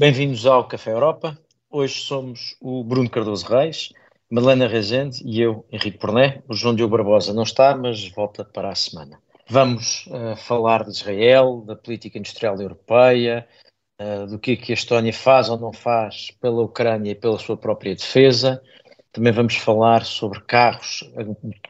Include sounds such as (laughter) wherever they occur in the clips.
Bem-vindos ao Café Europa. Hoje somos o Bruno Cardoso Reis, Madalena Rezende e eu, Henrique Porné. O João Diogo Barbosa não está, mas volta para a semana. Vamos uh, falar de Israel, da política industrial europeia, uh, do que, que a Estónia faz ou não faz pela Ucrânia e pela sua própria defesa. Também vamos falar sobre carros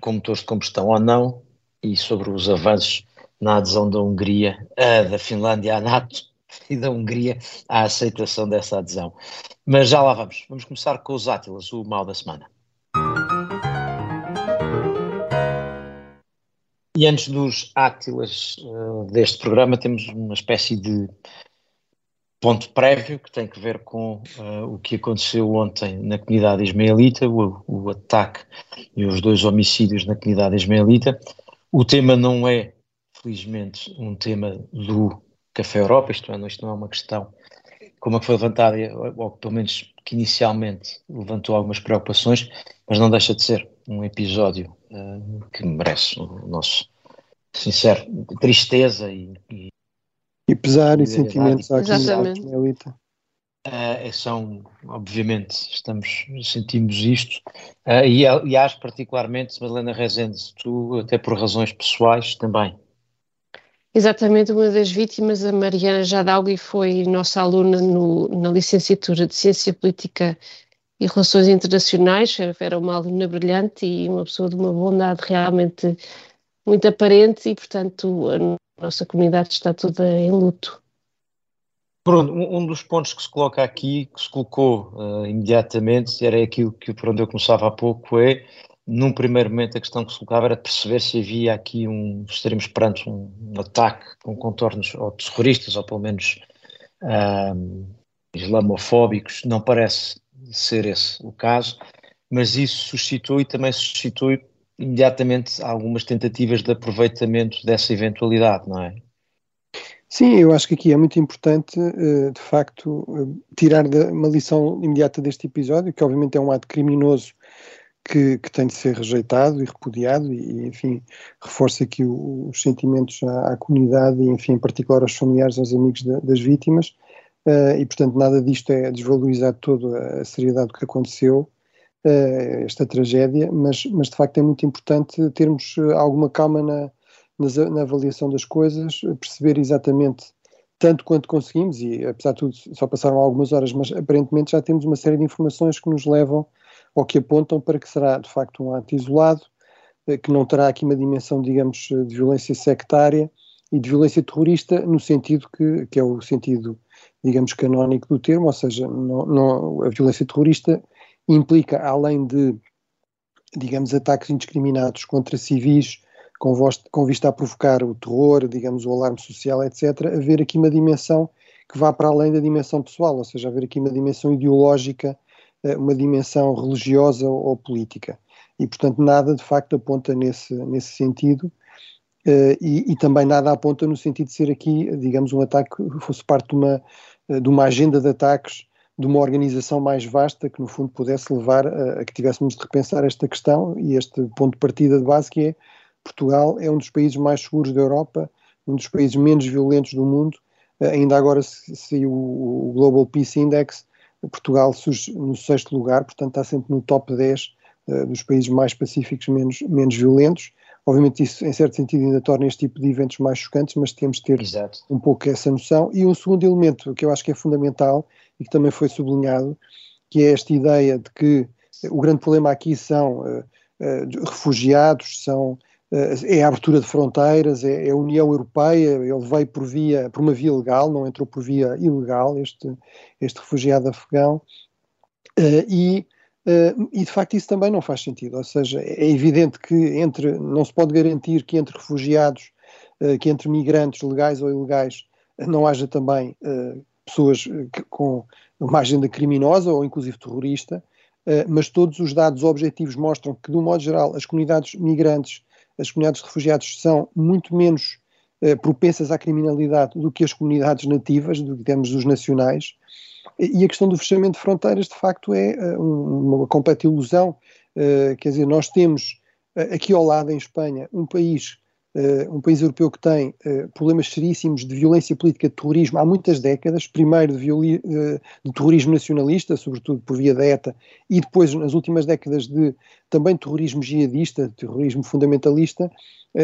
com motores de combustão ou não e sobre os avanços na adesão da Hungria, uh, da Finlândia à NATO (laughs) e da Hungria à aceitação dessa adesão. Mas já lá vamos. Vamos começar com os Átilas, o mal da semana. E antes dos Átilas uh, deste programa, temos uma espécie de ponto prévio que tem que ver com uh, o que aconteceu ontem na comunidade ismaelita, o, o, ataque e os dois homicídios na comunidade ismaelita. O tema não é, felizmente, um tema do Café Europa, isto, é, isto não é uma questão como é que foi levantada, ou pelo menos que inicialmente levantou algumas preocupações, mas não deixa de ser um episódio uh, que merece o nosso sincero tristeza e, e, e pesar e sentimentos à comunidade Uh, são, obviamente, estamos, sentimos isto, uh, e aliás, particularmente, Madalena Rezende, tu, até por razões pessoais, também Exatamente, uma das vítimas, a Mariana Jadalgui, foi nossa aluna no, na licenciatura de Ciência Política e Relações Internacionais, era uma aluna brilhante e uma pessoa de uma bondade realmente muito aparente e, portanto, a nossa comunidade está toda em luto. Bruno, um dos pontos que se coloca aqui, que se colocou uh, imediatamente, era aquilo que por onde eu começava há pouco, é num primeiro momento a questão que se colocava era perceber se havia aqui um, estaríamos perante um, um ataque com contornos ou terroristas, ou pelo menos um, islamofóbicos, não parece ser esse o caso, mas isso suscitou e também suscitou imediatamente algumas tentativas de aproveitamento dessa eventualidade, não é? Sim, eu acho que aqui é muito importante, eh, de facto, eh, tirar uma lição imediata deste episódio, que obviamente é um ato criminoso que, que, tem de ser rejeitado e repudiado e, enfim, reforça aqui o, os sentimentos à, à, comunidade e, enfim, em particular aos familiares, aos amigos de, das vítimas. Uh, e, portanto, nada disto é desvalorizar toda a seriedade do que aconteceu, uh, esta tragédia, mas, mas, de facto é muito importante termos eh, alguma calma na, na, na avaliação das coisas, perceber exatamente tanto quanto conseguimos, e apesar de tudo só passaram algumas horas, mas aparentemente já temos uma série de informações que nos levam ou que apontam para que será de facto um ato isolado, eh, que não terá aqui uma dimensão, digamos, de violência sectária e de violência terrorista, no sentido que, que é o sentido, digamos, canónico do termo, ou seja, não, não, a violência terrorista implica, além de, digamos, ataques indiscriminados contra civis, com, voz, com vista a provocar o terror, digamos, o alarme social, etc., haver aqui uma dimensão que vá para além da dimensão pessoal, ou seja, haver aqui uma dimensão ideológica eh, uma dimensão religiosa ou política. E, portanto, nada de facto aponta nesse, nesse sentido. Uh, e, e, também nada aponta no sentido de ser aqui, digamos, um ataque que fosse parte de uma, eh, de uma agenda de ataques de uma organização mais vasta que, no fundo, pudesse levar a, a, que tivéssemos de repensar esta questão e este ponto de partida de base que é Portugal é um dos países mais seguros da Europa, um dos países menos violentos do mundo. Ainda agora saiu o Global Peace Index Portugal surge no sexto lugar, portanto está sempre no top 10 uh, eh, dos países mais pacíficos, menos, menos violentos. Obviamente isso, em certo sentido, ainda torna este tipo de eventos mais chocantes, mas temos de ter Exato. um pouco essa noção. E um segundo elemento que eu acho que é fundamental e que também foi sublinhado, que é esta ideia de que o grande problema aqui são uh, uh, refugiados, são é a abertura de fronteiras, é, é, a União Europeia, ele veio por via, por uma via legal, não entrou por via ilegal, este, este refugiado afegão, uh, e, uh, e de facto isso também não faz sentido, ou seja, é evidente que entre, não se pode garantir que entre refugiados, uh, que entre migrantes legais ou ilegais, não haja também pessoas com uma agenda criminosa ou inclusive terrorista, mas todos os dados objetivos mostram que, de um modo geral, as comunidades migrantes as comunidades de refugiados são muito menos eh, propensas à criminalidade do que as comunidades nativas, do, digamos, dos nacionais. E a questão do fechamento de fronteiras, de facto, é uh, uma completa ilusão. Uh, quer dizer, nós temos uh, aqui ao lado, em Espanha, um país um país europeu que tem uh, problemas seríssimos de violência política de terrorismo há muitas décadas, primeiro de, uh, de, terrorismo nacionalista, sobretudo por via da ETA, e depois, nas últimas décadas, de também terrorismo jihadista, terrorismo fundamentalista,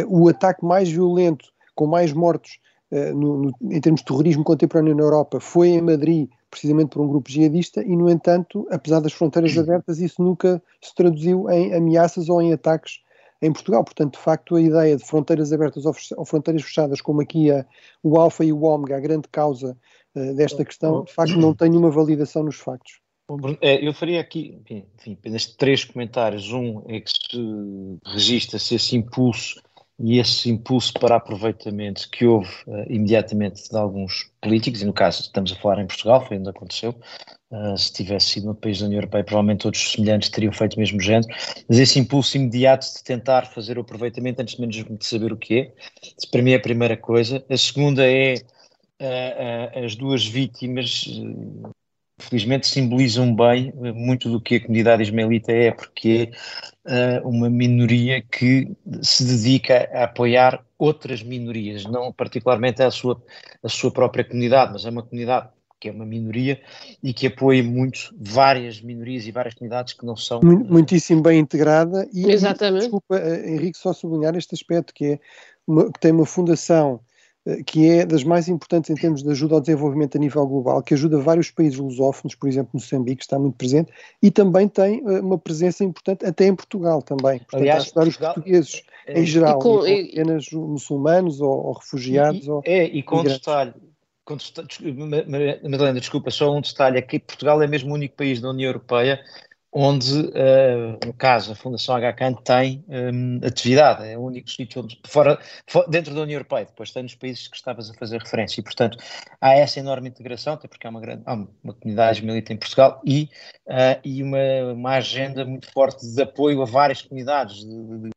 o ataque mais violento, com mais mortos no, no, em termos de terrorismo contemporâneo na Europa, foi em Madrid, precisamente por um grupo jihadista, e, no entanto, apesar das fronteiras abertas, isso nunca se traduziu em ameaças ou em ataques em Portugal. Portanto, de facto, a ideia de fronteiras abertas ou, fronteiras fechadas, como aqui a, o Alfa e o Ômega, a grande causa uh, desta questão, de facto, não tem nenhuma validação nos factos. É, eu faria aqui, enfim, apenas três comentários. Um é que se registra-se esse impulso e esse impulso para aproveitamento que houve uh, imediatamente de alguns políticos, e no caso estamos a falar em Portugal, foi onde aconteceu, uh, se tivesse sido no país da União Europeia, provavelmente todos os semelhantes teriam feito o mesmo género, mas esse impulso imediato de tentar fazer o aproveitamento antes mesmo de saber o que é, para mim é a primeira coisa. A segunda é uh, as duas vítimas felizmente simbolizam bem muito do que a comunidade ismaelita é, porque é uh, uma minoria que se dedica a apoiar outras minorias, não particularmente a sua, a sua própria comunidade, mas é uma comunidade que é uma minoria e que apoia muito várias minorias e várias comunidades que não são. Muitíssimo bem integrada e, Exatamente. E, desculpa, eh, Henrique, só sublinhar este aspecto que é uma, que tem uma fundação eh, que é das mais importantes em termos de ajuda ao desenvolvimento a nível global, que ajuda vários países lusófonos, por exemplo, Moçambique, está muito presente, e também tem uh, uma presença importante até em Portugal também. Portanto, Aliás, a ajudar Portugal, os portugueses é, em geral, com, e apenas muçulmanos ou, ou refugiados. E, ou é, e com detalhe, com Madalena, desculpa, só um detalhe, aqui Portugal é mesmo o único país da União Europeia onde, uh, no caso, a Fundação HCAN tem um, atividade, é o único sítio onde, fora, fora, dentro da União Europeia, depois tem nos países que estavas a fazer referência, e portanto há essa enorme integração, até porque há uma, grande, há uma comunidade milita em Portugal e, uh, e uma, uma agenda muito forte de apoio a várias comunidades, de,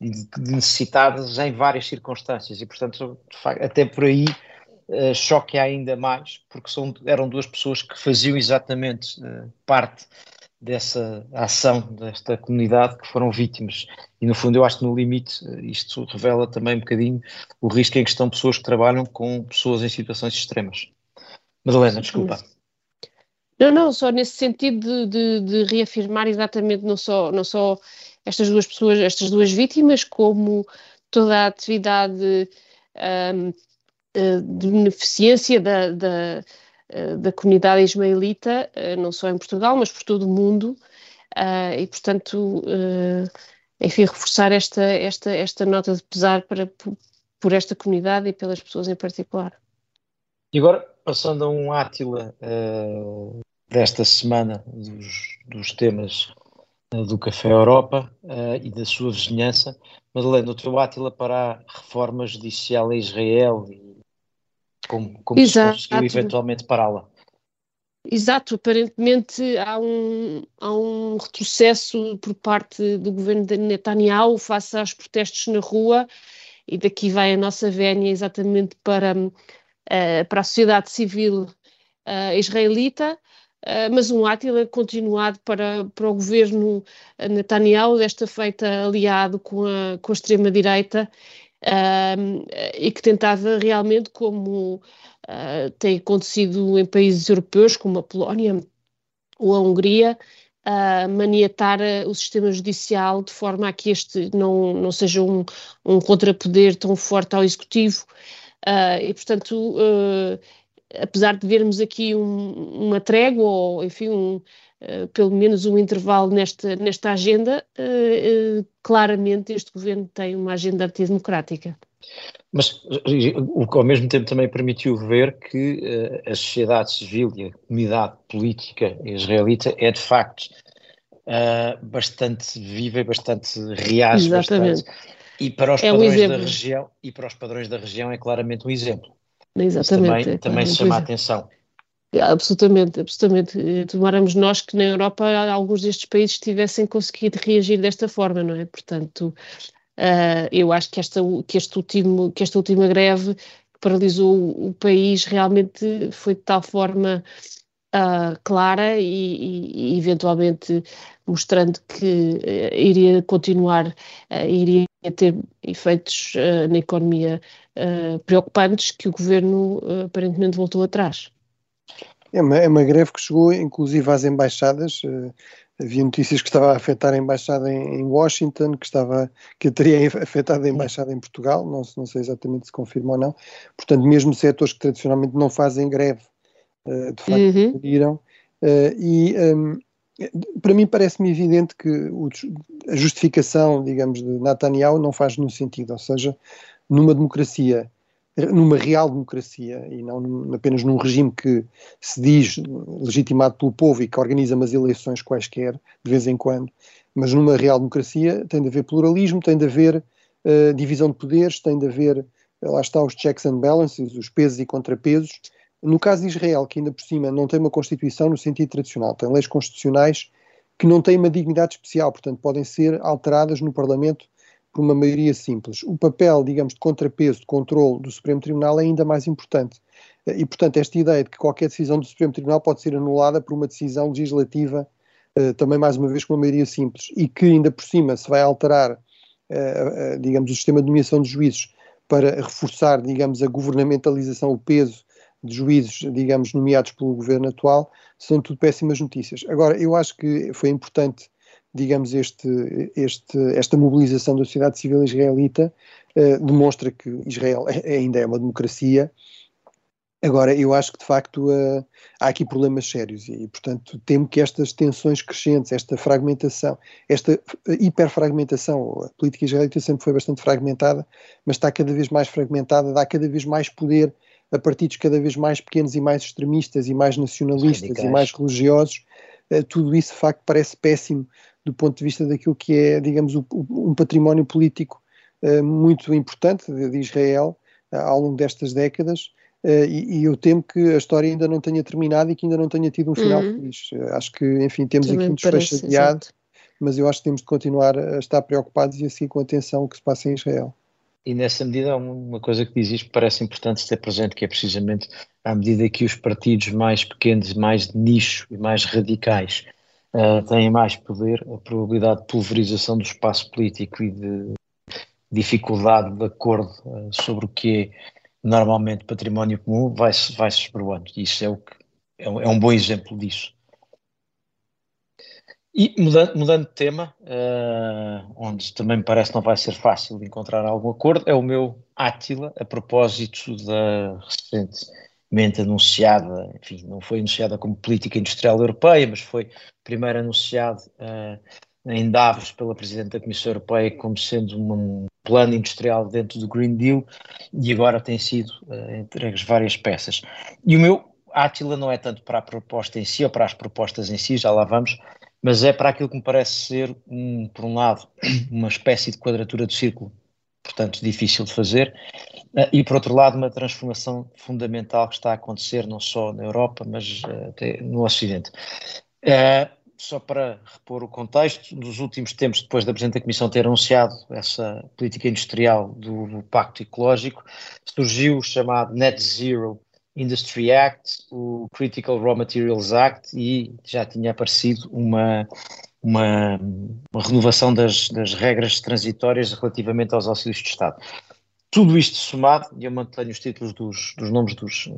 de, de necessitadas em várias circunstâncias, e portanto, facto, até por aí Uh, choque ainda mais, porque são, eram duas pessoas que faziam exatamente uh, parte dessa ação desta comunidade que foram vítimas. E no fundo eu acho que no limite isto revela também um bocadinho o risco em que estão pessoas que trabalham com pessoas em situações extremas. Madalena, desculpa. Não, não, só nesse sentido de, de, de, reafirmar exatamente não só, não só estas duas pessoas, estas duas vítimas, como toda a atividade um, eh, de beneficência da, da da comunidade ismaelita, eh, não só em Portugal, mas por todo o mundo, eh, e portanto, enfim, reforçar esta, esta, esta nota de pesar para, por esta comunidade e pelas pessoas em particular. E agora, passando a um Átila desta semana, dos, dos temas do Café Europa e da sua vizinhança, Madalena, o teu Átila para a reforma judicial em Israel e como, como Exato. se conseguiu eventualmente pará-la. Exato, aparentemente há um, há um retrocesso por parte do governo de Netanyahu face aos protestos na rua, e daqui vai a nossa vénia exatamente para, uh, para a sociedade civil uh, israelita, uh, mas um átila continuado para, para o governo Netanyahu, desta feita aliado com a, com a extrema-direita, e que tentava realmente, como uh, tem acontecido em países europeus, como a Polónia ou a Hungria, uh, maniatar ah, o sistema judicial de forma a que este não, não seja um, um contrapoder tão forte ao executivo. Uh, e, portanto, apesar de vermos aqui um, uma trégua ou, enfim, um, Uh, pelo menos um intervalo nesta, nesta agenda, uh, claramente este governo tem uma agenda antidemocrática. Mas o que ao mesmo tempo também permitiu ver que a sociedade civil e a comunidade política israelita é de facto bastante viva e bastante reage Exatamente. bastante. E para os é padrões um da região e para os padrões da região é claramente um exemplo. Exatamente. Isso também, também chama a atenção. Absolutamente, absolutamente. Tomáramos nós que na Europa alguns destes países tivessem conseguido reagir desta forma, não é? Portanto, uh, eu acho que esta, que, este último, que esta última greve que paralisou o, país realmente foi de tal forma uh, clara e, e, eventualmente mostrando que uh, iria continuar, iria a ter efeitos uh, na economia uh, preocupantes que o governo uh, aparentemente voltou atrás. É uma, é uma greve que chegou inclusive às embaixadas. havia notícias que estava a afetar a embaixada em, Washington, que estava que teria (laughs) afetado a embaixada em Portugal. Não, não sei exatamente se confirma ou não. Portanto, mesmo setores que tradicionalmente não fazem greve, de facto, uhum. aderiram. e um, para mim parece-me evidente que a justificação, digamos, de Netanyahu não faz nenhum sentido, ou seja, numa democracia, numa real democracia e não apenas num regime que se diz legitimado pelo povo e que organiza umas eleições quaisquer, de vez em quando, mas numa real democracia tem de haver pluralismo, tem de haver uh, divisão de poderes, tem de haver, lá está os checks and balances, os pesos e contrapesos, no caso de Israel, que ainda por cima não tem uma Constituição no sentido tradicional, tem leis constitucionais que não têm uma dignidade especial, portanto podem ser alteradas no Parlamento por uma maioria simples. O papel, digamos, de contrapeso, de controle do Supremo Tribunal é ainda mais importante. E, portanto, esta ideia de que qualquer decisão do Supremo Tribunal pode ser anulada por uma decisão legislativa, eh, também mais uma vez com uma maioria simples, e que ainda por cima se vai alterar, eh, digamos, o sistema de nomeação de juízes para reforçar, digamos, a governamentalização, o peso de juízes, digamos, nomeados pelo governo atual, são tudo péssimas notícias. Agora, eu acho que foi importante, digamos, este, este, esta mobilização da sociedade civil israelita, eh, demonstra que Israel é, (laughs) ainda é uma democracia. Agora, eu acho que de facto uh, há aqui problemas sérios e, portanto, temo que estas tensões crescentes, esta fragmentação, esta hiperfragmentação, a política israelita sempre foi bastante fragmentada, mas está cada vez mais fragmentada, dá cada vez mais poder a partidos cada vez mais pequenos e mais extremistas e mais nacionalistas Radicais. e mais religiosos, tudo isso de facto parece péssimo do ponto de vista daquilo que é, digamos, um património político uh, muito importante de, Israel uh, ao longo destas décadas. E, eu temo que a história ainda não tenha terminado e que ainda não tenha tido um final uhum. feliz. acho que, enfim, temos Também aqui um desfecho adiado, mas eu acho que temos de continuar a estar preocupados e a seguir com atenção o que se passa em Israel. E nessa medida, uma coisa que diz isto parece importante ter presente, que é precisamente à medida que os partidos mais pequenos, mais de nicho e mais radicais uh, têm mais poder, a probabilidade de pulverização do espaço político e de dificuldade de acordo uh, sobre o que é normalmente património comum vai-se vai -se esbroando. Isso é, o que, é, é um bom exemplo disso. E mudando, mudando de tema, uh, onde também me parece não vai ser fácil encontrar algum acordo, é o meu Átila, a propósito da recentemente anunciada, enfim, não foi anunciada como política industrial europeia, mas foi primeiro anunciado uh, em Davos pela Presidente da Comissão Europeia como sendo um plano industrial dentro do Green Deal e agora tem sido uh, entregues várias peças. E o meu Átila não é tanto para a proposta em si ou para as propostas em si, já lá vamos, mas é para aquilo que me parece ser, um, por um lado, (clears throat) uma espécie de quadratura do círculo, portanto difícil de fazer, uh, e por outro lado, uma transformação fundamental que está a acontecer não só na Europa, mas uh, até no Ocidente. Uh, só para repor o contexto, nos últimos tempos, depois da Presidente da Comissão ter anunciado essa política industrial do, do Pacto Ecológico, surgiu o chamado Net Zero Industry Act, o Critical Raw Materials Act e já tinha aparecido uma, uma, uma renovação das, das, regras transitórias relativamente aos auxílios de Estado. Tudo isto somado, e eu mantenho os títulos dos, dos nomes dos,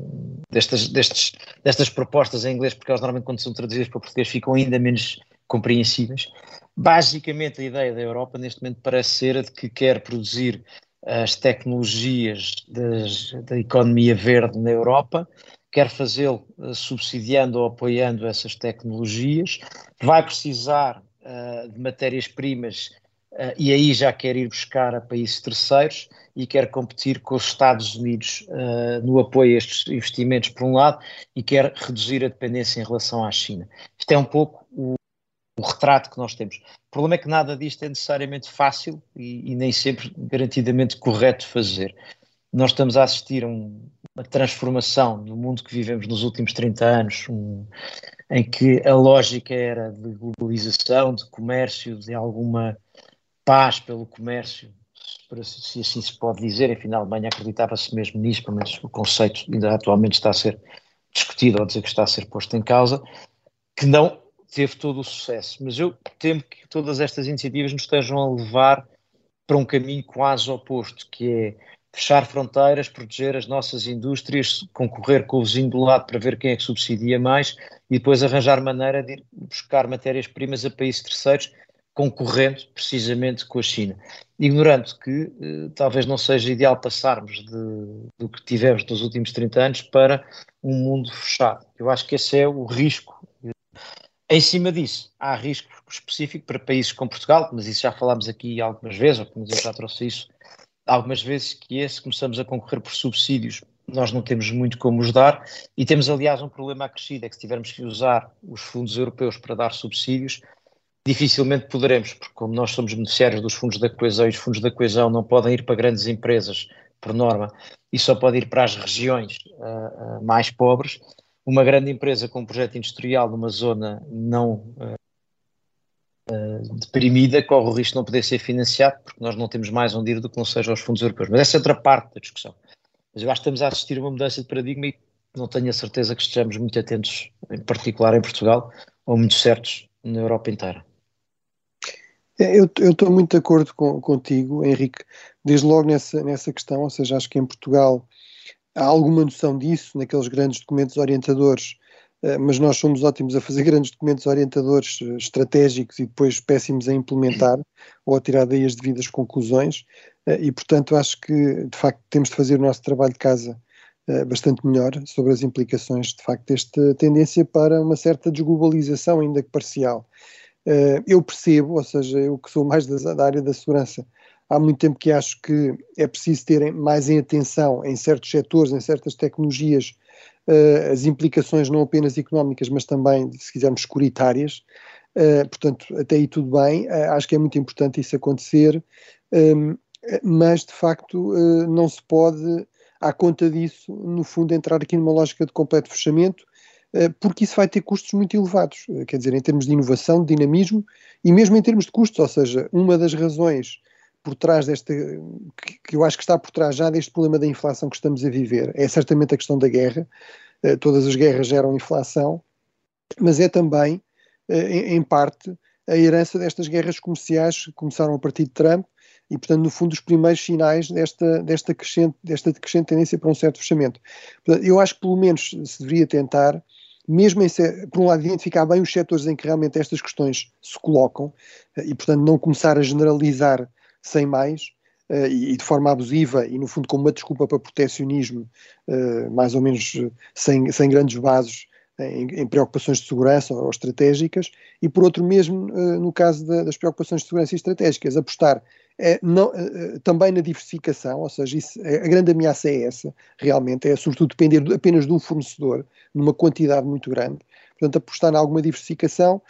destas, destes, destas propostas em inglês, porque elas normalmente quando são traduzidas para português ficam ainda menos compreensíveis. Basicamente a ideia da Europa neste momento parece ser a de que quer produzir as tecnologias das, da economia verde na Europa, quer fazê-lo uh, subsidiando ou apoiando essas tecnologias, vai precisar uh, de matérias-primas uh, e aí já quer ir buscar a países terceiros e quer competir com os Estados Unidos no apoio a estes investimentos, por um lado, e quer reduzir a dependência em relação à China. Isto é um pouco o, o retrato que nós temos. O problema é que nada disto é necessariamente fácil e, e nem sempre garantidamente correto fazer. Nós estamos a assistir a um, uma transformação no mundo que vivemos nos últimos 30 anos, um, em que a lógica era de globalização, de comércio, de alguma paz pelo comércio, se assim se pode dizer, enfim, na Alemanha acreditava-se mesmo nisso, pelo menos o conceito ainda atualmente está a ser discutido, ou dizer que está a ser posto em causa, que não teve todo o sucesso. Mas eu temo que todas estas iniciativas nos estejam a levar para um caminho quase oposto, que é fechar fronteiras, proteger as nossas indústrias, concorrer com o vizinho do lado para ver quem é que subsidia mais e depois arranjar maneira de ir buscar matérias-primas a países terceiros, concorrendo precisamente com a China. Ignorando que eh, talvez não seja ideal passarmos de, do que tivemos nos últimos 30 anos para um mundo fechado. Eu acho que esse é o risco. Em cima disso, há risco específico para países como Portugal, mas isso já falámos aqui algumas vezes, ou como eu já trouxe isso algumas vezes que é, se começamos a concorrer por subsídios, nós não temos muito como os dar. E temos, aliás, um problema acrescido, é que se tivermos que usar os fundos europeus para dar subsídios, dificilmente poderemos, porque como nós somos beneficiários dos fundos da coesão e os fundos da coesão não podem ir para grandes empresas, por norma, e só pode ir para as regiões uh, uh, mais pobres, uma grande empresa com um projeto industrial numa zona não uh, deprimida, corre o risco de não poder ser financiado, porque nós não temos mais onde ir do que não seja aos fundos europeus. Mas essa é outra parte da discussão. Mas eu acho que estamos a assistir a uma mudança de paradigma e não tenho a certeza que estejamos muito atentos, em particular em Portugal, ou muito certos na Europa inteira. Eu estou muito de acordo com, contigo, Henrique, desde logo nessa, nessa questão, ou seja, acho que em Portugal há alguma noção disso, naqueles grandes documentos orientadores eh, mas nós somos ótimos a fazer (laughs) grandes documentos orientadores eh, estratégicos e depois péssimos a implementar (clears throat) ou a tirar daí as devidas conclusões eh, e portanto acho que de facto temos de fazer o nosso trabalho de casa bastante melhor sobre as implicações de facto desta tendência para uma certa desglobalização ainda que parcial. Eu percebo, ou seja, eu que sou mais da área da segurança, há muito tempo que acho que é preciso ter mais em atenção em certos setores, em certas tecnologias, uh, as implicações não apenas económicas, mas também, se quisermos, securitárias. Uh, portanto, até aí tudo bem, uh, acho que é muito importante isso acontecer, um, mas de facto não se pode, à conta disso, no fundo, entrar aqui numa lógica de completo fechamento, porque isso vai ter custos muito elevados, quer dizer, em termos de inovação, de dinamismo e mesmo em termos de custos, ou seja, uma das razões por trás desta, que, que, eu acho que está por trás já deste problema da inflação que estamos a viver, é certamente a questão da guerra. Uh, todas as guerras geram inflação, mas é também, uh, em, em, parte, a herança destas guerras comerciais que começaram a partir de Trump e, portanto, no fundo, os primeiros sinais desta, desta, crescente, desta crescente tendência para um certo fechamento. Portanto, eu acho que, pelo menos, se deveria tentar mesmo em por um lado, identificar bem os setores em que realmente estas questões se colocam eh, e, portanto, não começar a generalizar sem mais, uh, e, de forma abusiva e, no fundo, como uma desculpa para protecionismo, uh, mais ou menos eh, sem, sem grandes bases em, em, preocupações de segurança ou estratégicas, e por outro mesmo, no caso da, das preocupações de segurança e estratégicas, apostar é, não, também na diversificação, ou seja, isso, a grande ameaça é essa, realmente, é sobretudo depender apenas de um fornecedor, numa quantidade muito grande, portanto apostar em alguma diversificação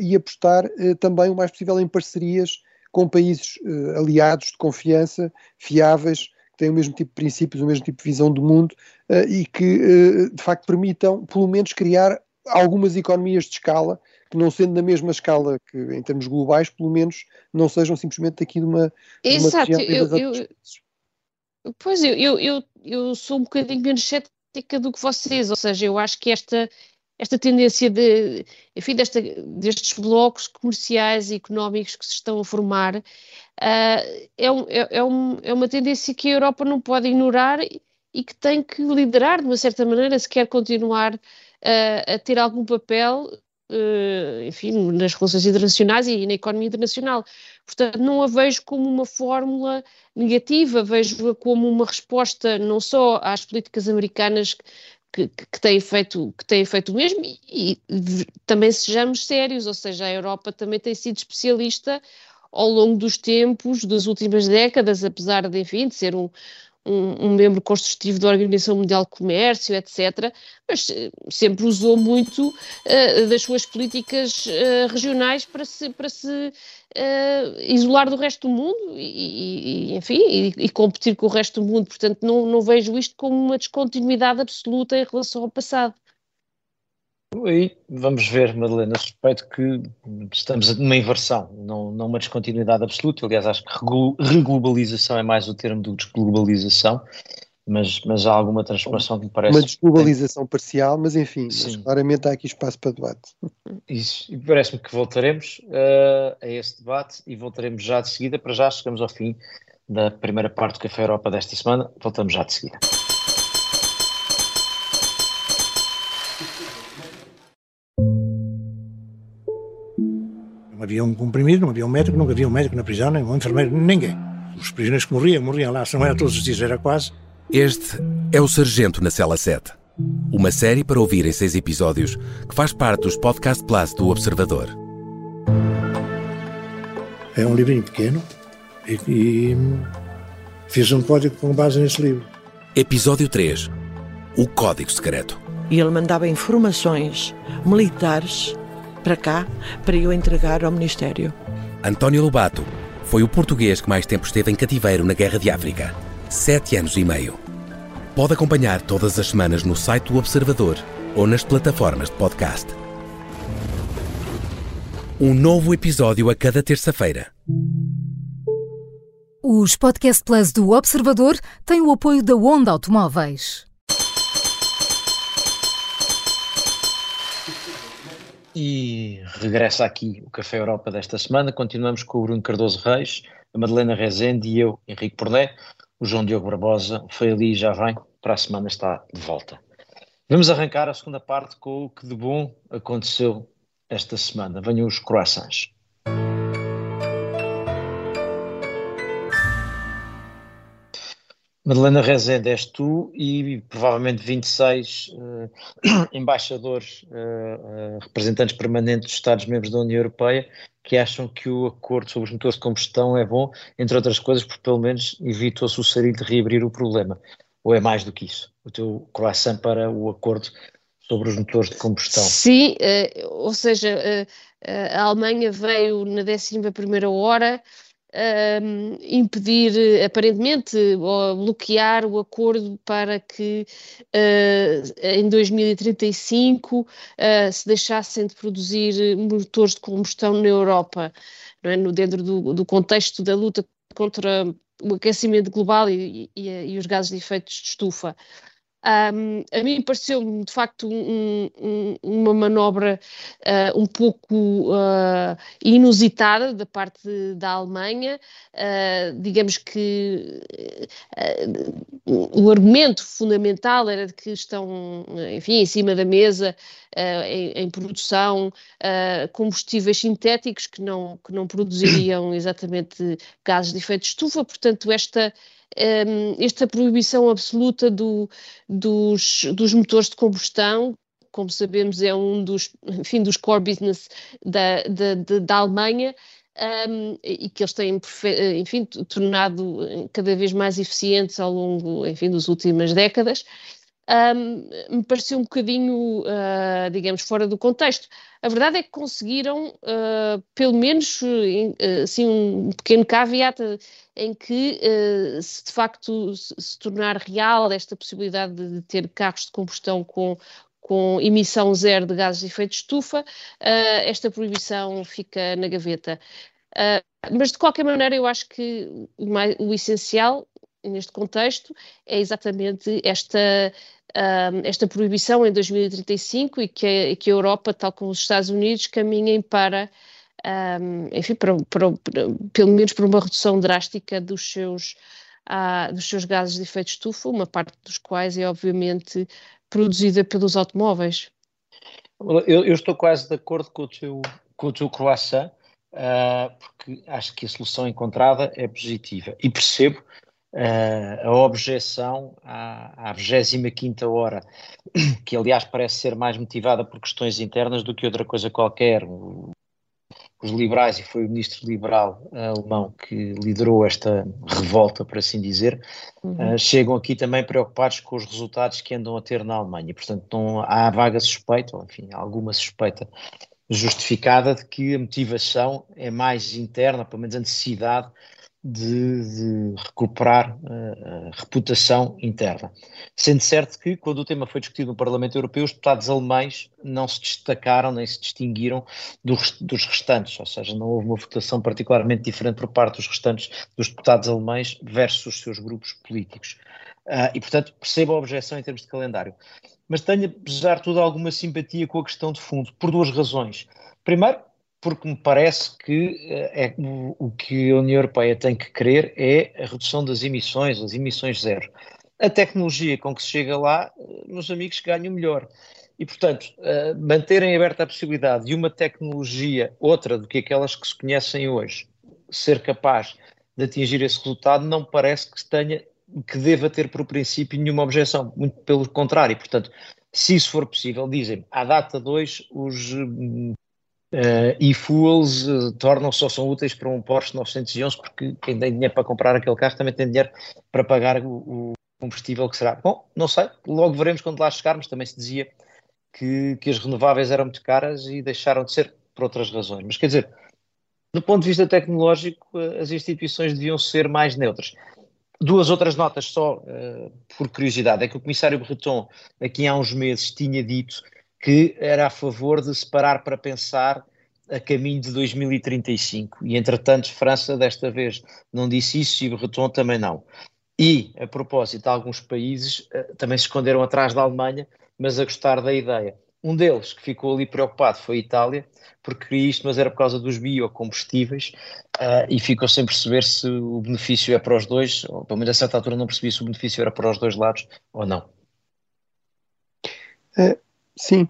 e apostar também o mais possível em parcerias com países uh, aliados de confiança, fiáveis, que têm o mesmo tipo de princípios, o mesmo tipo de visão do mundo uh, e que, uh, de facto, permitam, pelo menos, criar algumas economias de escala que não sendo da mesma escala que em termos globais, pelo menos não sejam simplesmente aqui de uma, Exato, de uma eu, eu, Pois, eu, eu, eu, eu sou um bocadinho menos cética do que vocês, ou seja, eu acho que esta esta tendência de, enfim, desta, destes blocos comerciais e económicos que se estão a formar uh, é, um, é, é, um, é, uma tendência que a Europa não pode ignorar e que tem que liderar de uma certa maneira se quer continuar uh, a ter algum papel, uh, enfim, nas relações internacionais e na economia internacional. Portanto, não a vejo como uma fórmula negativa, vejo-a como uma resposta não só às políticas americanas que, que, têm feito, que têm feito o mesmo e, e, também sejamos sérios, ou seja, a Europa também tem sido especialista ao longo dos tempos, das últimas décadas, apesar de, enfim, de ser um, um, um, membro construtivo da Organização Mundial de Comércio, etc., mas eh, sempre usou muito uh, das suas políticas uh, regionais para se, para se uh, isolar do resto do mundo e, e enfim, e, e, competir com o resto do mundo. Portanto, não, não vejo isto como uma descontinuidade absoluta em relação ao passado. Aí vamos ver, Madalena, suspeito que estamos numa inversão, não, não uma descontinuidade absoluta. Aliás, acho que reglobalização é mais o termo do desglobalização. mas, mas há alguma transformação que me parece. Uma desglobalização parcial, mas enfim, mas claramente há aqui espaço para debate. Isso, e parece-me que voltaremos uh, a esse debate e voltaremos já de seguida, para já chegamos ao fim da primeira parte do Café Europa desta semana, voltamos já de seguida. Havia um comprimido, não havia um médico, nunca havia um médico na prisão, nem um enfermeiro, ninguém. Os prisioneiros que morriam, morriam lá, se não era todos os dias, era quase. Este é o Sargento na Cela 7. Uma série para ouvir em seis episódios que faz parte dos Podcast Plus do Observador. É um livrinho pequeno e, e fiz um código com base nesse livro. Episódio 3 O Código Secreto. E ele mandava informações militares para cá para eu entregar ao Ministério. António Lobato foi o português que mais tempo esteve em cativeiro na Guerra de África sete anos e meio. Pode acompanhar todas as semanas no site do Observador ou nas plataformas de podcast. Um novo episódio a cada terça-feira. Os Podcast Plus do Observador têm o apoio da Onda Automóveis. E regressa aqui o Café Europa desta semana. Continuamos com o Bruno Cardoso Reis, a Madalena Rezende e eu, Henrique Porné. O João Diogo Barbosa foi ali e já vem, para a semana está de volta. Vamos arrancar a segunda parte com o que de bom aconteceu esta semana. Venham os croissants. Madalena Rezende és tu e provavelmente 26 uh, (clears throat) embaixadores, uh, uh, representantes permanentes dos Estados-membros da União Europeia que acham que o acordo sobre os motores de combustão é bom, entre outras coisas, porque pelo menos evitou-se o sarilho de reabrir o problema. Ou é mais do que isso? O teu croissant para o acordo sobre os motores de combustão? Sim, ou seja, a Alemanha veio na 11 hora um, impedir, aparentemente, ou bloquear o acordo para que uh, em 2035 uh, ah, se deixassem de produzir motores de combustão na Europa, é? no, dentro do, do, contexto da luta contra o aquecimento global e, e, e os gases de efeito de estufa. Um, a mim pareceu de facto um, um, uma manobra uh, um pouco uh, inusitada da parte da Alemanha. Uh, digamos que o argumento fundamental era de que estão, enfim, em cima da mesa em, em, produção combustíveis sintéticos que não, que não produziriam (coughs) exatamente gases de efeito de estufa, portanto, esta um, esta proibição absoluta do, dos, dos motores de combustão, como sabemos, é um dos, enfim, dos core business da, da, da Alemanha. Um, e que eles têm, enfim, tornado cada vez mais eficientes ao longo, enfim, das últimas décadas um, me pareceu um bocadinho, uh, digamos, fora do contexto. A verdade é que conseguiram, uh, pelo menos, uh, assim, um pequeno caveat em que, se de facto se, se, tornar real esta possibilidade de ter carros de combustão com, com emissão zero de gases de efeito de estufa, esta proibição fica na gaveta. mas, de qualquer maneira, eu acho que o, mais, o essencial neste contexto é exatamente esta, esta proibição em 2035 e que, a, Europa, tal como os Estados Unidos, caminhem para, enfim, para, para, para, pelo menos para uma redução drástica dos seus, uh, dos seus gases de efeito estufa, uma parte dos quais é obviamente produzida pelos automóveis. Eu, eu estou quase de acordo com o teu, com o teu croissant, uh, porque acho que a solução encontrada é positiva. E percebo uh, a objeção à, à 25 hora, (clears throat) que aliás parece ser mais motivada por questões internas do que outra coisa qualquer. Os liberais, e foi o ministro liberal alemão que liderou esta revolta, por assim dizer, uhum. uh, chegam aqui também preocupados com os resultados que andam a ter na Alemanha. Portanto, não há vaga suspeita, ou enfim, alguma suspeita justificada de que a motivação é mais interna, pelo menos a necessidade de, de recuperar uh, reputação interna. Sendo certo que, quando o tema foi discutido no Parlamento Europeu, os deputados alemães não se destacaram nem se distinguiram do, dos restantes, ou seja, não houve uma votação particularmente diferente por parte dos restantes dos deputados alemães versus os seus grupos políticos. Uh, e, portanto, percebo a objeção em termos de calendário. Mas tenho, apesar de tudo, alguma simpatia com a questão de fundo, por duas razões. Primeiro, porque me parece que uh, é, o, que a União Europeia tem que querer é a redução das emissões, as emissões zero. A tecnologia com que se chega lá, meus amigos, ganham melhor. E, portanto, uh, manterem aberta a possibilidade de uma tecnologia, outra do que aquelas que se conhecem hoje, ser capaz de atingir esse resultado, não parece que tenha, que deva ter por princípio nenhuma objeção, muito pelo contrário. Portanto, se isso for possível, dizem à data 2, os uh, e-fuels uh, tornam-se ou são úteis para um Porsche 911, porque quem tem dinheiro para comprar aquele carro também tem dinheiro para pagar o, o combustível que será. Bom, não sei, logo veremos quando lá chegarmos, também se dizia que, que as renováveis eram muito caras e deixaram de ser por outras razões. Mas quer dizer, do ponto de vista tecnológico, eh, as instituições deviam ser mais neutras. Duas outras notas só, uh, por curiosidade, é que o comissário Breton, aqui há uns meses, tinha dito que era a favor de separar para pensar a caminho de 2035. E, entretanto, França, desta vez, não disse isso e Breton também não. E, a propósito, alguns países uh, também se esconderam atrás da Alemanha, mas a gostar da ideia. Um deles que ficou ali preocupado foi a Itália, porque queria isto, mas era por causa dos biocombustíveis, uh, e ficou sem perceber se o benefício é para os dois, ou pelo menos a certa altura não percebi se o benefício era para os dois lados ou não. É, sim,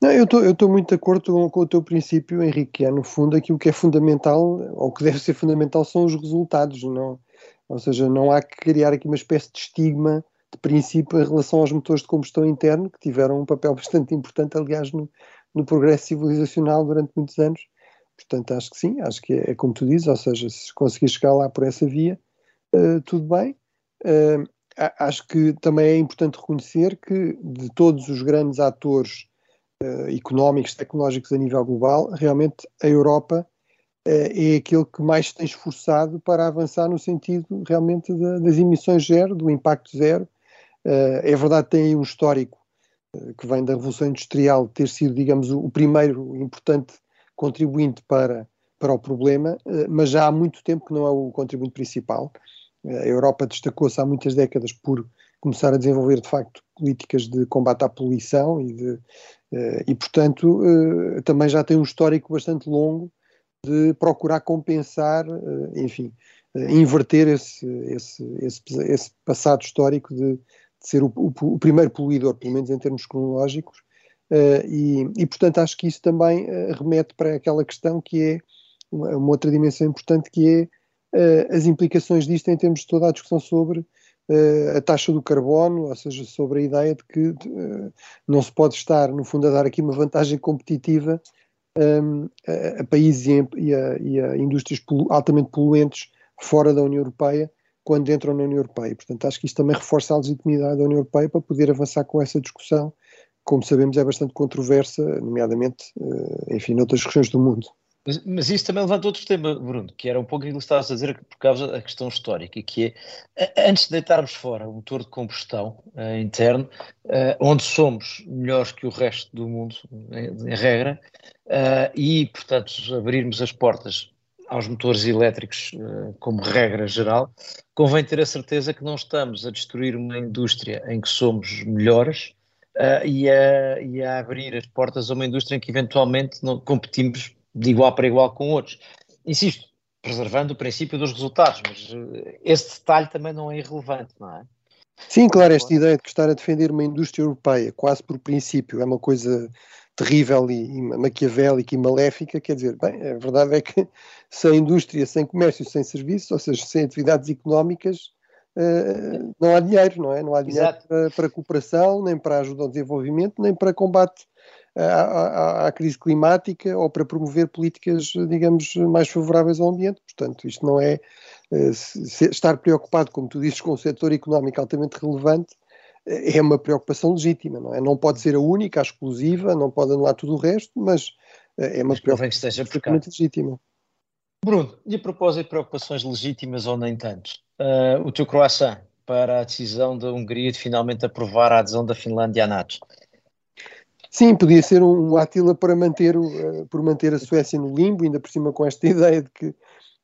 não, eu estou muito de acordo com, com, o teu princípio, Henrique, que é no fundo aquilo que é fundamental, ou que deve ser fundamental, são os resultados, não? ou seja, não há que criar aqui uma espécie de estigma de princípio em relação aos motores de combustão interno, que tiveram um papel (laughs) bastante importante, aliás, no, no progresso civilizacional durante muitos anos. Portanto, acho que sim, acho que é, é como tu dizes, ou seja, se conseguir chegar lá por essa via, uh, tudo bem. Uh, acho que também é importante reconhecer que de todos os grandes atores uh, económicos, tecnológicos a nível global, realmente a Europa é aquele que mais tem esforçado para avançar no sentido realmente das emissões zero, do impacto zero. É verdade tem um histórico que vem da Revolução Industrial, ter sido, digamos, o primeiro importante contribuinte para, para o problema, mas já há muito tempo que não é o contribuinte principal. Eh, a Europa destacou-se há muitas décadas por começar a desenvolver, de facto, políticas de combate à poluição e, de, eh, e portanto, também já tem um histórico bastante longo de procurar compensar, enfim, inverter esse, esse, esse, esse passado histórico de, de ser o, o, o, primeiro poluidor, pelo menos em termos cronológicos, e, e, portanto acho que isso também remete para aquela questão que é uma outra dimensão importante, que é uh, as implicações disto em termos de toda a discussão sobre a taxa do carbono, ou seja, sobre a ideia de que não se pode estar, no fundo, a dar aqui uma vantagem competitiva um, a, a, países e a, e a indústrias polu altamente poluentes fora da União Europeia, quando entram na União Europeia. Portanto, acho que isto também reforça a legitimidade da União Europeia para poder avançar com essa discussão, como sabemos é bastante controversa, nomeadamente, eh, enfim, noutras regiões do mundo. Mas, mas, isso também levanta outro tema, Bruno, que era um pouco aquilo que estavas a dizer por causa da questão histórica, que é, antes de deitarmos fora o motor de combustão uh, interno, uh, onde somos melhores que o resto do mundo, em, em regra, uh, e, portanto, abrirmos as portas aos motores elétricos como regra geral, convém ter a certeza que não estamos a destruir uma indústria em que somos melhores uh, e, a, e, a, abrir as portas a uma indústria em que eventualmente não competimos de igual para igual com outros. Insisto, preservando o princípio dos resultados, mas uh, esse detalhe também não é irrelevante, não é? Sim, claro, esta ideia de que estar a defender uma indústria europeia, quase por princípio, é uma coisa terrível e, e maquiavélica e maléfica, quer dizer, bem, a verdade é que (laughs) sem indústria, sem comércio, sem serviços, ou seja, sem atividades económicas, uh, não há dinheiro, não é? Não há dinheiro para, para, cooperação, nem para ajuda ao desenvolvimento, nem para combate à, à, à, crise climática ou para promover políticas, digamos, mais favoráveis ao ambiente. Portanto, isto não é uh, se, estar preocupado, como tu dizes, com um setor económico altamente relevante, é uma preocupação legítima, não é? Não pode ser a única, a exclusiva, não pode anular tudo o resto, mas eh, é uma preocupação perfeitamente legítima. Bruno, e a propósito de preocupações legítimas ou nem tanto, uh, o teu croissant para a decisão da Hungria de finalmente aprovar a adesão da Finlândia à NATO? Sim, podia ser um Atila para manter, uh, por manter a Suécia no limbo, ainda por cima com esta (laughs) ideia de que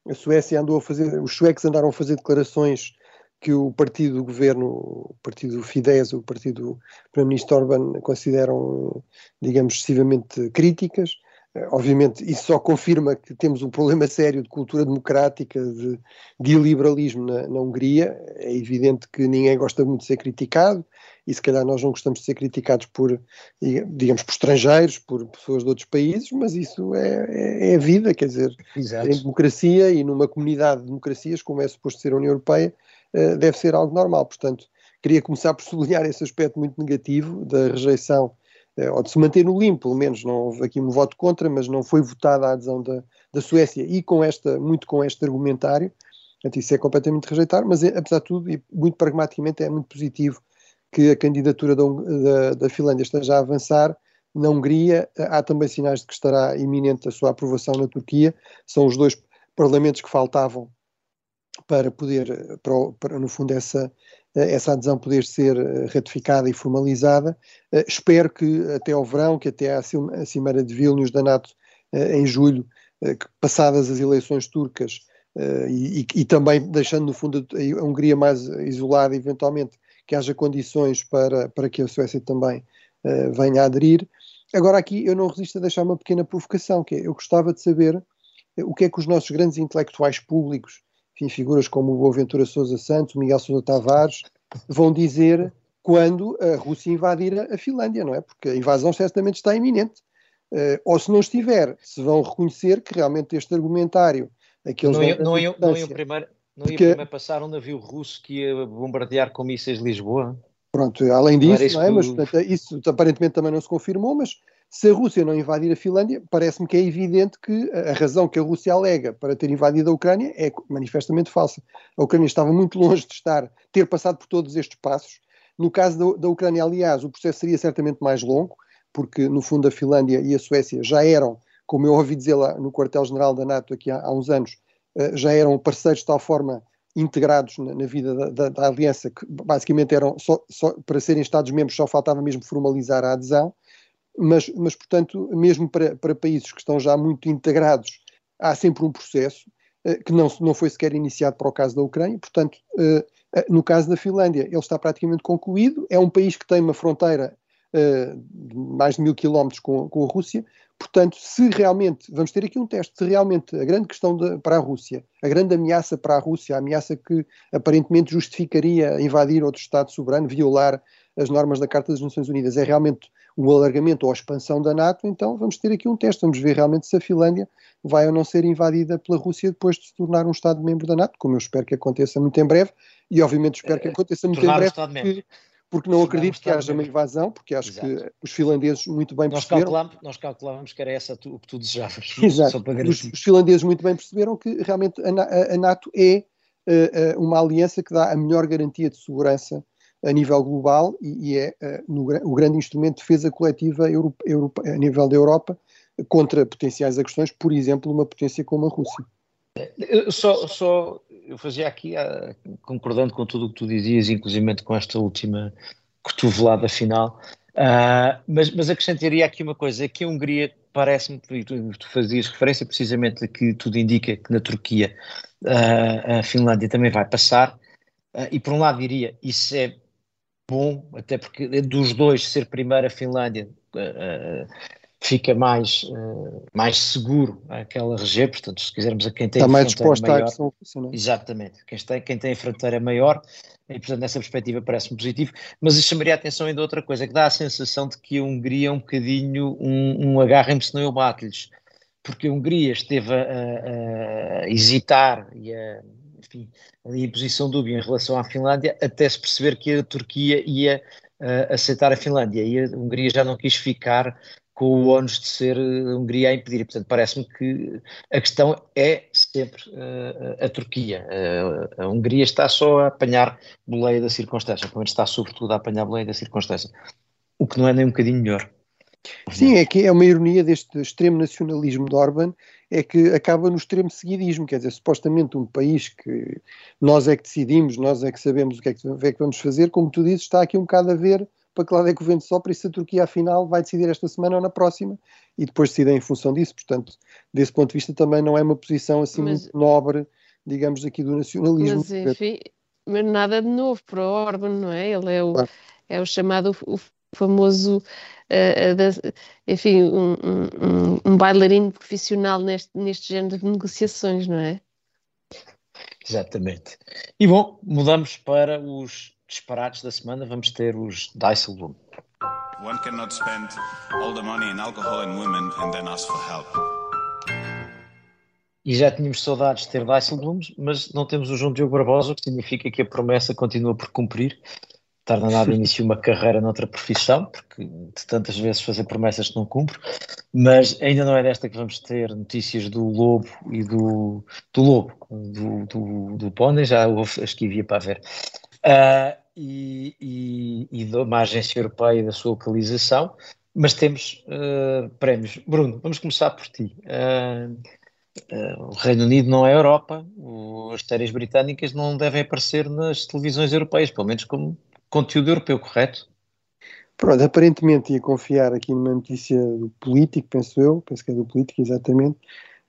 a Suécia andou a fazer, os suecos andaram a fazer declarações que o partido do governo, o partido Fidesz, o partido do Primeiro-Ministro Orban consideram, digamos, excessivamente críticas. Eh, obviamente, isso só confirma que temos um problema sério de cultura democrática, de, de iliberalismo na, na, Hungria. É evidente que ninguém gosta muito de ser criticado, e se calhar nós não gostamos de ser criticados por, digamos, por estrangeiros, por pessoas de outros países, mas isso é, é, é a vida, quer dizer, Exato. em democracia e numa comunidade de democracias, como é suposto ser a União Europeia, eh, deve ser algo normal. Portanto, queria começar por (laughs) sublinhar esse aspecto muito negativo da rejeição eh, ou de se manter no limpo, pelo menos não houve aqui um voto contra, mas não foi votada a adesão da, da Suécia e com esta, muito com este argumentário, portanto isso é completamente rejeitar, mas é, apesar de tudo, e muito pragmaticamente é muito positivo que a candidatura da, da, da, Finlândia esteja a avançar. Na Hungria há também sinais de que estará iminente a sua aprovação na Turquia, são os dois parlamentos que faltavam para poder, para, para no fundo, essa, essa adesão poder ser eh, ratificada e formalizada. Uh, espero que até ao verão, que até à Cimeira de Vilnius da NATO uh, em julho, uh, que passadas as eleições turcas e, e, também deixando no fundo a, Hungria mais isolada eventualmente, que haja condições para, para que a Suécia também venha a aderir. Agora aqui eu não resisto a deixar uma pequena provocação, que é, eu gostava de saber o que é que os nossos grandes intelectuais públicos enfim, figuras como o Boaventura Sousa Santos, o Miguel Sousa Tavares, vão dizer quando a Rússia invadir a Finlândia, não é? Porque a invasão certamente está iminente. Uh, ou se não estiver, se vão reconhecer que realmente este argumentário. Aqueles não, não, não iam primeiro. Não ia primeiro passar um navio russo que ia bombardear com mísseis Lisboa? Pronto, além disso, não é? Mas portanto, isso aparentemente também não se confirmou, mas se a Rússia não invadir a Finlândia, parece-me que é evidente que a razão que a Rússia alega para ter invadido a Ucrânia é manifestamente falsa. A Ucrânia estava muito longe de estar, ter passado por todos estes passos. No caso da, da Ucrânia, aliás, o processo seria certamente mais longo, porque no fundo a Finlândia e a Suécia já eram, como eu ouvi dizer lá no quartel-general da NATO aqui há, há, uns anos, já eram parceiros de tal forma integrados na, na vida da, da, da, aliança que basicamente eram só, só, para serem Estados-membros só faltava mesmo formalizar a adesão. Mas, mas portanto, mesmo para, para países que estão já muito integrados, há sempre um processo uh, que não, não foi sequer iniciado para o caso da Ucrânia, portanto, uh, no caso da Finlândia, ele está praticamente concluído, é um país que tem uma fronteira de mais de mil quilómetros com, com a Rússia, portanto, se realmente, vamos ter aqui um teste, se realmente a grande questão de, para a Rússia, a grande ameaça para a Rússia, a ameaça que aparentemente justificaria invadir outro Estado soberano, violar as normas da Carta das Nações Unidas, é realmente o alargamento ou a expansão da NATO, então vamos ter aqui um teste, vamos ver realmente se a Finlândia vai ou não ser invadida pela Rússia depois de se tornar um Estado-membro da NATO, como eu espero que aconteça muito em breve, e obviamente espero que eh, aconteça muito em breve, porque, não acredito que haja uma invasão, porque acho Exato. que os finlandeses muito bem nós perceberam... Calculamos, nós calculávamos que era essa o que tu desejavas. (laughs) Exato. Os, os, finlandeses muito bem perceberam que realmente a, a, NATO é uh, uma aliança que dá a melhor garantia de segurança a nível global e, e é uh, no, o grande instrumento de defesa coletiva a nível da Europa contra potenciais agressões, por exemplo, uma potência como a Rússia. Só, só eu fazia aqui, uh, concordando com tudo o que tu dizias, inclusive com esta última cotovelada final, uh, mas, mas acrescentaria aqui uma coisa, que a Hungria parece-me, tu, tu fazias referência precisamente a que tudo indica que na Turquia uh, a Finlândia também vai passar, e por um lado diria, isso é bom, até porque dos dois ser primeiro a Finlândia uh, fica mais, uh, mais seguro aquela região, portanto, se quisermos a quem tem Está mais disposta maior, a funcionar. Exatamente, quem tem, quem tem a fronteira maior, e portanto nessa perspectiva parece-me positivo, mas isso chamaria a atenção ainda outra coisa, que dá a sensação de que a Hungria é um bocadinho um, um agarrem-me se não eu bato-lhes, porque a Hungria esteve a, a, a hesitar e a enfim, ali em posição dúbia em relação à Finlândia, até se perceber que a Turquia ia uh, aceitar a Finlândia e a Hungria já não quis ficar com o ónus de ser a Hungria a impedir. Portanto, parece-me que a questão é sempre uh, a Turquia. Uh, a Hungria está só a apanhar boleia da circunstância, pelo menos está sobretudo a apanhar boleia da circunstância, o que não é nem um bocadinho melhor. Sim, é que é uma ironia deste extremo nacionalismo de Orban, é que acaba no extremo seguidismo, quer dizer, supostamente um país que nós é que decidimos, nós é que sabemos o que é que, é que vamos fazer, como tu dizes, está aqui um bocado a ver para que lado é que o vento sopra e se a Turquia afinal vai decidir esta semana ou na próxima e depois decidem em função disso, portanto, desse ponto de vista também não é uma posição assim mas, muito nobre, digamos aqui do nacionalismo. Mas enfim, mas nada de novo para o Orban, não é? Ele é o, claro. é o chamado, o famoso, uh, da, enfim, um, um, um, bailarino profissional neste, neste género de negociações, não é? Exatamente. E bom, mudamos para os disparates da semana, vamos ter os Dijsselbloem. One cannot spend all the money in alcohol and women and then ask for help. E já tínhamos saudades de ter Dijsselbloem, mas não temos o João Diogo Barbosa, o que significa que a promessa continua por cumprir. Tarda nada iniciar uma carreira noutra profissão, porque de tantas vezes fazer promessas que não cumpre, mas ainda não é desta que vamos ter notícias do Lobo e do, do Lobo, do, do, do Pônei, já houve as que havia para ver. Uh, e, e, e de uma agência europeia da sua localização, mas temos uh, prémios. Bruno, vamos começar por ti. Uh, o Reino Unido não é Europa, o, as séries britânicas não devem aparecer nas televisões europeias, pelo menos como conteúdo europeu, correto? Pronto, aparentemente ia confiar aqui numa notícia do político, penso eu, penso que é do político exatamente,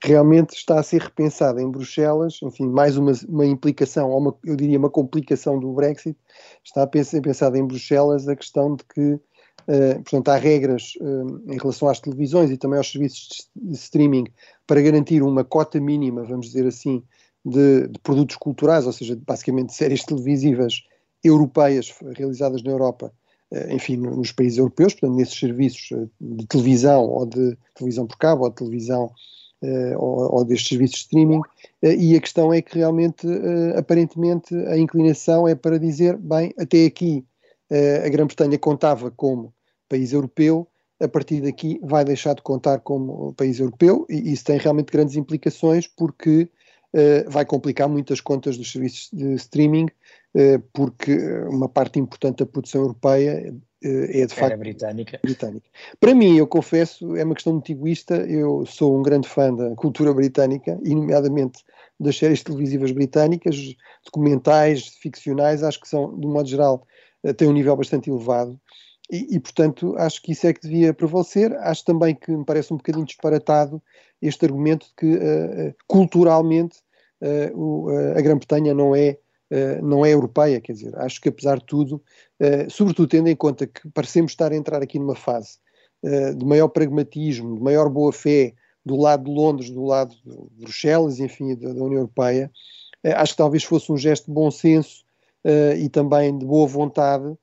realmente está a ser repensada em Bruxelas, enfim, mais uma, uma implicação, ou uma, eu diria uma complicação do Brexit, está a ser pensada em Bruxelas a questão de que, uh, portanto, há regras uh, em relação às televisões e também aos serviços de streaming para garantir uma cota mínima, vamos dizer assim, de, de produtos culturais, ou seja, basicamente séries televisivas europeias realizadas na Europa, uh, enfim, nos países europeus, portanto, nesses serviços de televisão ou de televisão por cabo ou de televisão ou, ou, destes serviços de streaming, uh, e a questão é que realmente, uh, aparentemente, a inclinação é para dizer, bem, até aqui a Grã-Bretanha contava como país europeu, a partir daqui vai deixar de contar como país europeu, e isso tem realmente grandes implicações, porque vai complicar muitas contas dos serviços de streaming, porque uma parte importante da produção europeia é de facto britânica. britânica. Para mim, eu confesso, é uma questão muito egoísta. Eu sou um grande fã da cultura britânica, e nomeadamente das séries televisivas britânicas, documentais, ficcionais, acho que são, de um modo geral, eh, têm um nível bastante elevado. E, e, portanto, acho que isso é que devia prevalecer. Acho também que me parece um bocadinho disparatado este argumento de que, uh, culturalmente, uh, o, uh, a Grã-Bretanha não é eh, não é europeia, quer dizer, acho que apesar de tudo, uh, sobretudo tendo em conta que parecemos estar a entrar aqui numa fase uh, de maior pragmatismo, de maior boa-fé do lado de Londres, do lado de Bruxelas, enfim, da, da União Europeia, acho que talvez fosse um gesto de bom senso e também de boa vontade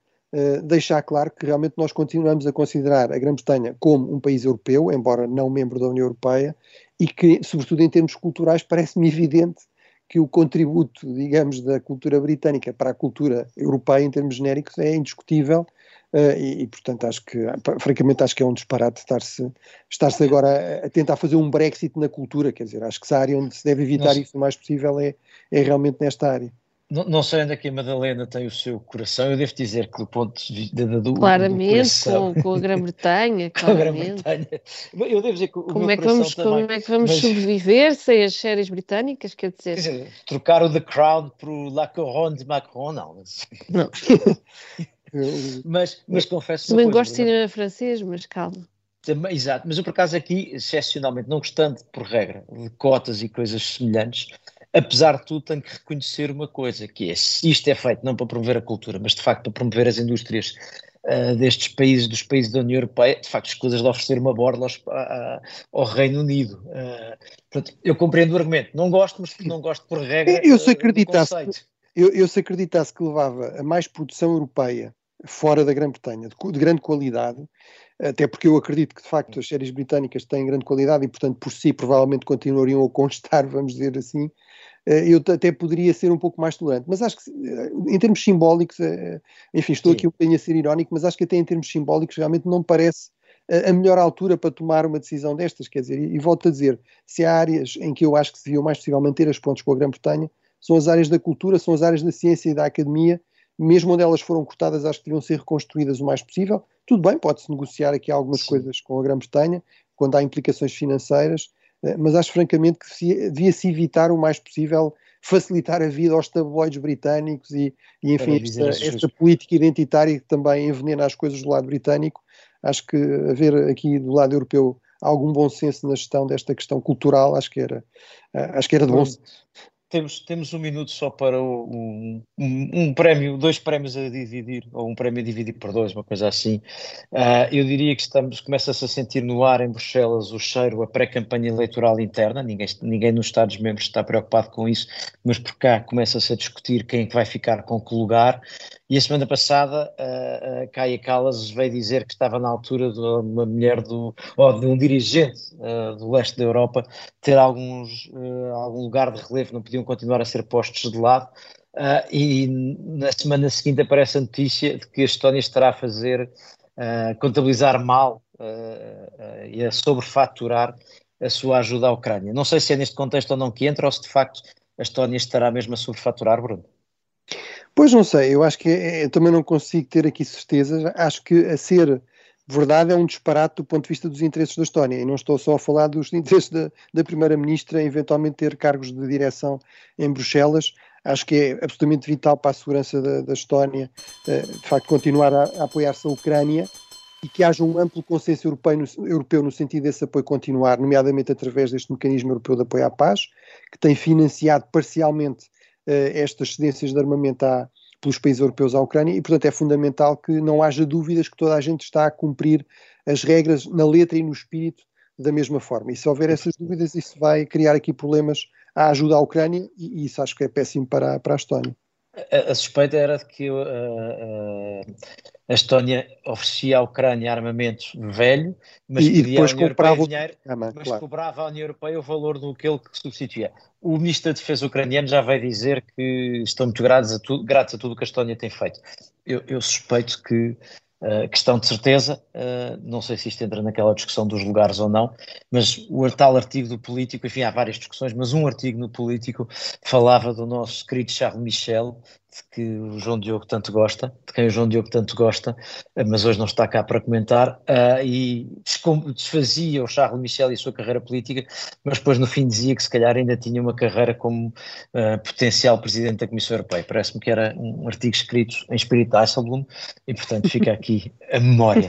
deixar claro que realmente nós continuamos a considerar a Grã-Bretanha como um país europeu, embora não membro da União Europeia, e que, sobretudo em termos culturais, parece-me evidente que o contributo, digamos, da cultura britânica para a cultura europeia, em termos genéricos, é indiscutível. Uh, e, e, portanto, acho que, francamente, acho que é um disparate estar-se estar -se agora a tentar fazer um Brexit na cultura. Quer dizer, acho que a área onde se deve evitar Nossa. isso o mais possível é, é realmente nesta área. Não, não, sei onde é que a Madalena tem o seu coração, eu devo dizer que do ponto de vista do, Claramente, do coração, com, com, a Grã-Bretanha, (laughs) com a Grã-Bretanha. Eu devo dizer que o como é que vamos, também, Como é que vamos mas... sobreviver sem as séries britânicas, quer dizer... Quer dizer trocar o The Crown para o La Couronne de Macron, (laughs) não. Mas... Não. mas, mas confesso Também gosto de cinema francês, mas calma. Também, exato, mas eu por acaso aqui, excepcionalmente, não gostando por regra de cotas e coisas semelhantes, apesar de tudo, tenho que reconhecer uma coisa, que é, se isto é feito não para promover a cultura, mas de facto para promover as indústrias uh, destes países, dos países da União Europeia, de facto, escusas de oferecer uma borla aos, a, ao Reino Unido. Uh, portanto, eu compreendo o argumento. Não gosto, mas não gosto por regra. Eu se acreditasse, eu, eu se acreditasse que levava a mais produção europeia fora da Grã-Bretanha, de, de grande qualidade, até porque eu acredito que de facto as séries britânicas têm grande qualidade e, portanto, por si provavelmente continuariam a constar, (laughs) vamos dizer assim, eh, eu até poderia ser um pouco mais tolerante. Mas acho que, eh, em termos simbólicos, eh, enfim, estou Sim. aqui um bocadinho a ser irónico, mas acho que até em termos simbólicos realmente não parece a melhor altura para tomar uma decisão destas. Quer dizer, e, e volto a dizer, se há áreas em que eu acho que se deviam mais possível manter as pontes com a Grã-Bretanha, são as áreas da cultura, são as áreas da ciência e da academia, mesmo onde elas foram cortadas, acho que deviam ser reconstruídas o mais possível. Tudo bem, pode-se negociar aqui algumas Sim. coisas com a Grã-Bretanha, quando há implicações financeiras, eh, mas acho francamente que devia-se evitar o mais possível facilitar a vida aos tabloides britânicos e, e enfim, esta, esta, política identitária que também envenena as coisas do lado britânico. Acho que haver aqui do lado europeu algum bom senso na gestão desta questão cultural, acho que era, eh, acho que era de bom senso. Temos, temos um minuto só para um, um, um, prémio, dois prémios a dividir, ou um prémio a dividir por dois, uma coisa assim. Uh, eu diria que estamos, começa-se a sentir no ar em Bruxelas o cheiro a pré-campanha eleitoral interna, ninguém, ninguém nos Estados-membros está preocupado com isso, mas por cá começa-se a discutir quem é vai ficar com que lugar. E a semana passada, uh, uh, Caia Callas veio dizer que estava na altura de uma mulher do, ou de um dirigente uh, do leste da Europa ter alguns, uh, algum lugar de relevo, não podiam continuar a ser postos de lado. Uh, e na semana seguinte aparece a notícia de que a Estónia estará a fazer, contabilizar mal e a sobrefaturar a sua ajuda à Ucrânia. Não sei se é neste contexto ou não que entra, ou se de facto a Estónia estará mesmo a sobrefaturar, Bruno. Pois não sei, eu acho que é, eu também não consigo ter aqui certezas. Acho que a ser verdade é um disparate do ponto de vista dos interesses da Estónia. E não estou só a falar dos (laughs) interesses da, da Primeira-Ministra eventualmente ter cargos de direção em Bruxelas. Acho que é absolutamente vital para a segurança da, da Estónia, eh, de facto, continuar a, a apoiar-se a Ucrânia e que haja um amplo consenso europeu no, europeu no sentido desse apoio continuar, nomeadamente através deste mecanismo europeu de apoio à paz, que tem financiado parcialmente uh, estas cedências de armamento à, pelos países europeus à Ucrânia e, portanto, é fundamental que não haja dúvidas que toda a gente está a cumprir as regras na letra e no espírito da mesma forma. E se houver essas dúvidas, isso vai criar aqui problemas à ajuda à Ucrânia e isso acho que é péssimo para, para a Estónia. A, a suspeita era de que uh, uh, a Estónia oferecia à Ucrânia armamento velho, mas e, e depois dinheiro, mas claro. cobrava à União Europeia o valor do que ele substituía. O Ministro da Defesa ucraniano já vai dizer que estão muito gratos a tudo, gratos a tudo que a Estónia tem feito. Eu, eu suspeito que Uh, questão de certeza, uh, não sei se isto entra naquela discussão dos lugares ou não, mas o tal artigo do Político, enfim, há várias discussões, mas um artigo no Político falava do nosso querido Charles Michel, de que o João Diogo tanto gosta, de quem o João Diogo tanto gosta, uh, mas hoje não está cá para comentar, e desfazia o Charles Michel e a sua carreira política, mas depois no fim dizia que se calhar ainda tinha uma carreira como potencial Presidente da Comissão Europeia. Parece-me que era um artigo escrito em espírito Dijsselbloem, e portanto fica aqui aqui (laughs) a memória.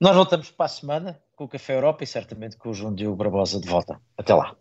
Nós voltamos para a semana com o Café Europa e certamente com o João Diogo Barbosa de volta. Até lá.